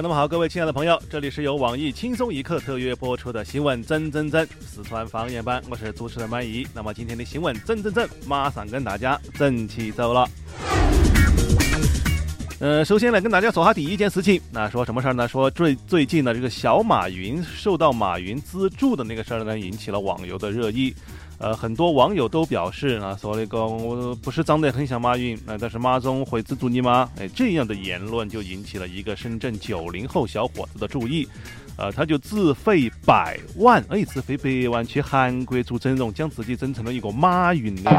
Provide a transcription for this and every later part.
那么好，各位亲爱的朋友，这里是由网易轻松一刻特约播出的新闻真真真四川方言版，我是主持人满意。那么今天的新闻真真真，马上跟大家整起走了。呃，首先来跟大家说下第一件事情，那说什么事儿呢？说最最近的这个小马云受到马云资助的那个事儿呢，引起了网友的热议。呃，很多网友都表示啊，说那个我不是长得很像马云，那但是马总会资助你吗？哎，这样的言论就引起了一个深圳九零后小伙子的注意，呃，他就自费百万，哎，自费百万去韩国做整容，将自己整成了一个马云的，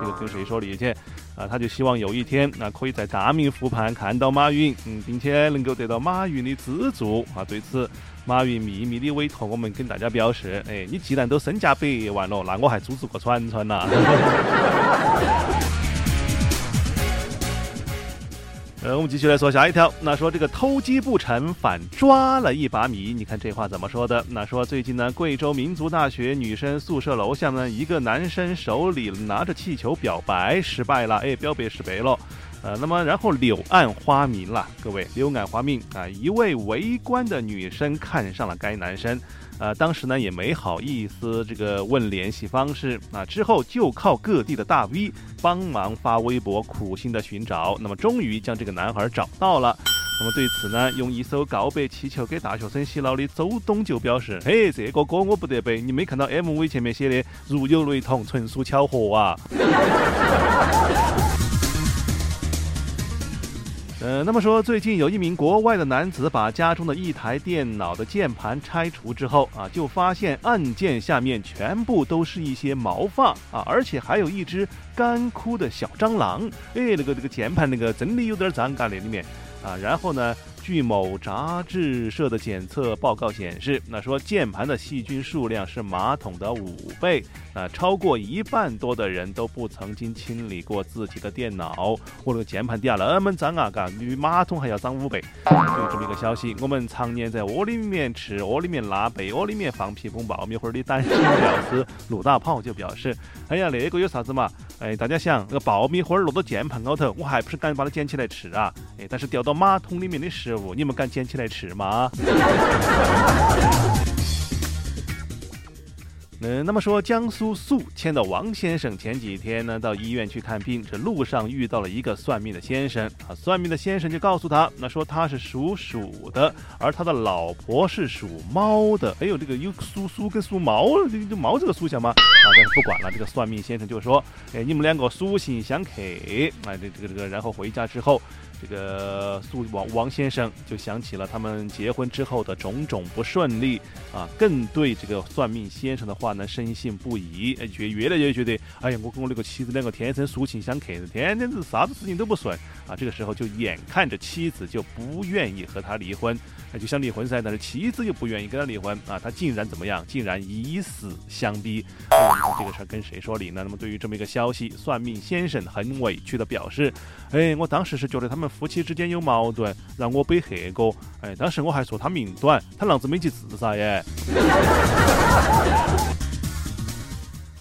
这个跟谁说理去？啊，他就希望有一天，那可以在大明湖畔看到马云，嗯，并且能够得到马云的资助啊。对此，马云秘密的委托我们跟大家表示，哎，你既然都身价百万了，那我还组织个串串呐。呃，我们继续来说下一条。那说这个偷鸡不成反抓了一把米，你看这话怎么说的？那说最近呢，贵州民族大学女生宿舍楼下呢，一个男生手里拿着气球表白失败了，哎，表白失败了。呃，那么然后柳暗花明了，各位柳暗花明啊，一位围观的女生看上了该男生。呃，当时呢也没好意思这个问联系方式啊，之后就靠各地的大 V 帮忙发微博，苦心的寻找，那么终于将这个男孩找到了。那么对此呢，用一首告白气球给大学生洗脑的周董就表示：“嘿，这个歌我不得背，你没看到 MV 前面写的如有雷同，纯属巧合啊。”呃，那么说，最近有一名国外的男子把家中的一台电脑的键盘拆除之后啊，就发现按键下面全部都是一些毛发啊，而且还有一只干枯的小蟑螂。哎，那个那个键盘那个真的有点脏嘎那里面啊。然后呢？据某杂志社的检测报告显示，那说键盘的细菌数量是马桶的五倍，啊，超过一半多的人都不曾经清理过自己的电脑。我那个键盘底下那么脏啊，嘎，比马桶还要脏五倍。就这么一个消息，我们常年在窝里面吃、窝里面拉、被窝里面放屁崩爆米花的单身屌丝陆大炮就表示：“哎呀，那个有啥子嘛？哎，大家想，那个爆米花落到键盘高头，我还不是敢把它捡起来吃啊？哎，但是掉到马桶里面的食物。”你们敢捡起来吃吗？嗯，那么说，江苏宿迁的王先生前几天呢，到医院去看病，这路上遇到了一个算命的先生啊。算命的先生就告诉他，那说他是属鼠的，而他的老婆是属猫的。哎呦，这个有属鼠跟属猫，这个毛这个属相吗？啊，但是不管了，这个算命先生就说，哎，你们两个属性相克，哎，这这个这个，然后回家之后。这个苏王王先生就想起了他们结婚之后的种种不顺利啊，更对这个算命先生的话呢深信不疑，觉越来越觉得，哎呀，我跟我那个妻子两个天生属性相克，天天是啥子事情都不顺啊。这个时候就眼看着妻子就不愿意和他离婚，就想离婚噻，但是妻子又不愿意跟他离婚啊，他竟然怎么样？竟然以死相逼。那你看这个事儿跟谁说理呢？那么对于这么一个消息，算命先生很委屈的表示，哎，我当时是觉得他们。夫妻之间有矛盾，让我背黑锅。哎，当时我还说他命短，他啷子没去自杀耶。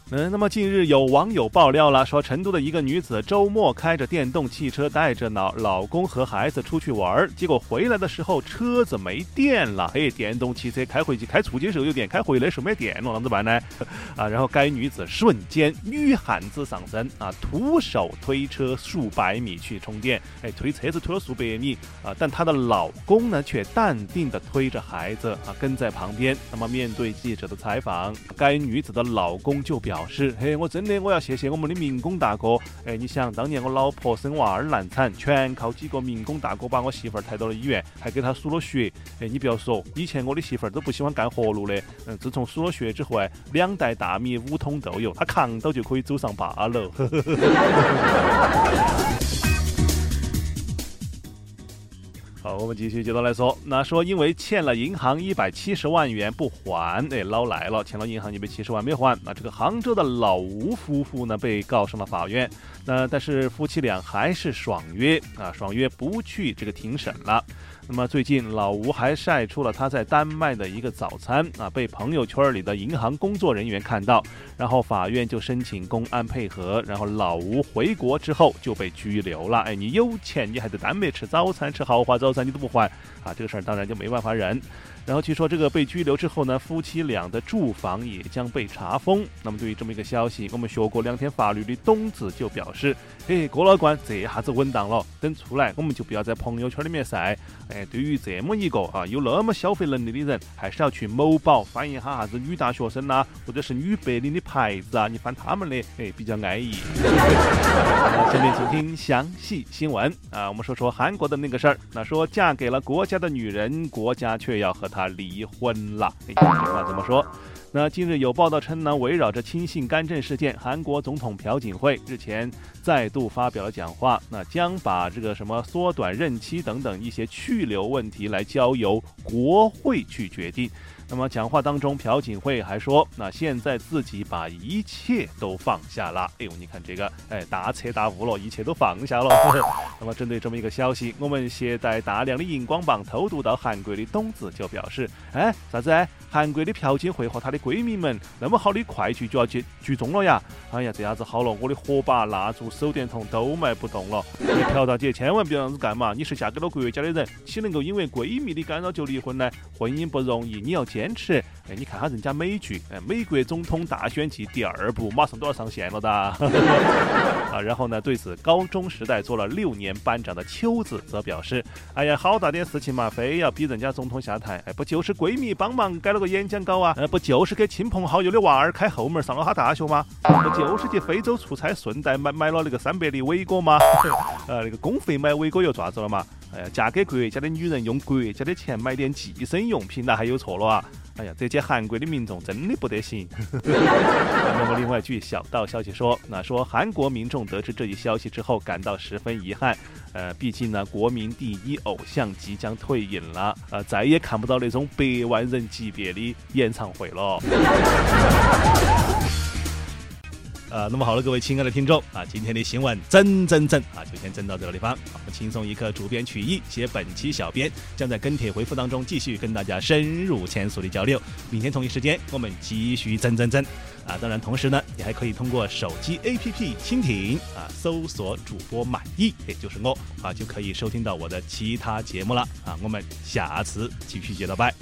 嗯，那么近日有网友爆料了，说成都的一个女子周末开着电动汽车，带着老老公和孩子出去玩儿，结果回来的时候车子没电了。嘿，电动汽车开回去开出去的时候有电，开回来的时候没电了，那怎么办呢？啊，然后该女子瞬间女汉子上身啊，徒手推车数百米去充电。哎，推车子推了数百米啊，但她的老公呢却淡定的推着孩子啊跟在旁边。那么面对记者的采访，该女子的老公就表。表示，嘿，我真的我要谢谢我们的民工大哥。哎，你想当年我老婆生娃儿难产，全靠几个民工大哥把我媳妇儿抬到了医院，还给她输了血。哎，你不要说，以前我的媳妇儿都不喜欢干活路的。嗯，自从输了血之后，哎，两袋大米，五桶豆油，她扛到就可以走上八楼。我们继续接着来说。那说因为欠了银行一百七十万元不还，哎，捞来了，欠了银行一百七十万没还。那这个杭州的老吴夫妇呢，被告上了法院。那但是夫妻俩还是爽约啊，爽约不去这个庭审了。那么最近老吴还晒出了他在丹麦的一个早餐啊，被朋友圈里的银行工作人员看到，然后法院就申请公安配合，然后老吴回国之后就被拘留了。哎，你有钱你还在丹麦吃早餐，吃豪华早餐。你都不还啊，这个事儿当然就没办法忍。然后据说这个被拘留之后呢，夫妻俩的住房也将被查封。那么对于这么一个消息，我们学过两天法律的董子就表示：“嘿，郭老官，这下子稳当了，等出来我们就不要在朋友圈里面晒。哎，对于这么一个啊有那么消费能力的人，还是要去某宝翻一下啥子女大学生呐，或者是女白领的牌子啊，你翻他们的，哎，比较安逸。下面请听详细新闻啊，我们说说韩国的那个事儿。那说嫁给了国家的女人，国家却要和她。他离婚了，这句话怎么说？那近日有报道称呢，围绕着亲信干政事件，韩国总统朴槿惠日前再度发表了讲话，那将把这个什么缩短任期等等一些去留问题来交由国会去决定。那么讲话当中，朴槿惠还说：“那现在自己把一切都放下了。”哎呦，你看这个，哎，大彻大悟了，一切都放下了。那么针对这么一个消息，我们携带大量的荧光棒偷渡到韩国的董子就表示：“哎，啥子？韩国的朴槿惠和她的闺蜜们那么好的快剧就要剧剧终了呀？哎呀，这下子好了，我的火把、蜡烛、手电筒都卖不动了。朴大姐千万不要这样子干嘛！你是嫁给了国家的人，岂能够因为闺蜜的干扰就离婚呢？婚姻不容易，你要。坚持，哎，你看下人家美剧，哎，《美国总统大选季》第二部马上都要上线了的，啊，然后呢，对此高中时代做了六年班长的秋子则表示，哎呀，好大点事情嘛，非要逼人家总统下台，哎，不就是闺蜜帮忙改了个演讲稿啊，呃，不就是给亲朋好友的娃儿开后门上了哈大学吗？不就是去非洲出差顺带买买了那个三百粒伟哥吗？呃，那个公费买伟哥又咋子了嘛？哎呀，嫁给国家的女人用国家的钱买点计生用品，那还有错了啊？哎呀，这些韩国的民众真的不得行。那么，另外据小道消息说，那说韩国民众得知这一消息之后，感到十分遗憾。呃，毕竟呢，国民第一偶像即将退隐了，呃，再也看不到那种百万人级别的演唱会了。呃，那么好了，各位亲爱的听众啊，今天的新闻整整整啊，就先整到这个地方。我们轻松一刻，主编曲艺写本期小编将在跟帖回复当中继续跟大家深入浅出的交流。明天同一时间，我们继续整整整啊！当然，同时呢，你还可以通过手机 APP 蜻蜓啊，搜索主播满意，也就是我啊，就可以收听到我的其他节目了啊。我们下次继续接着拜。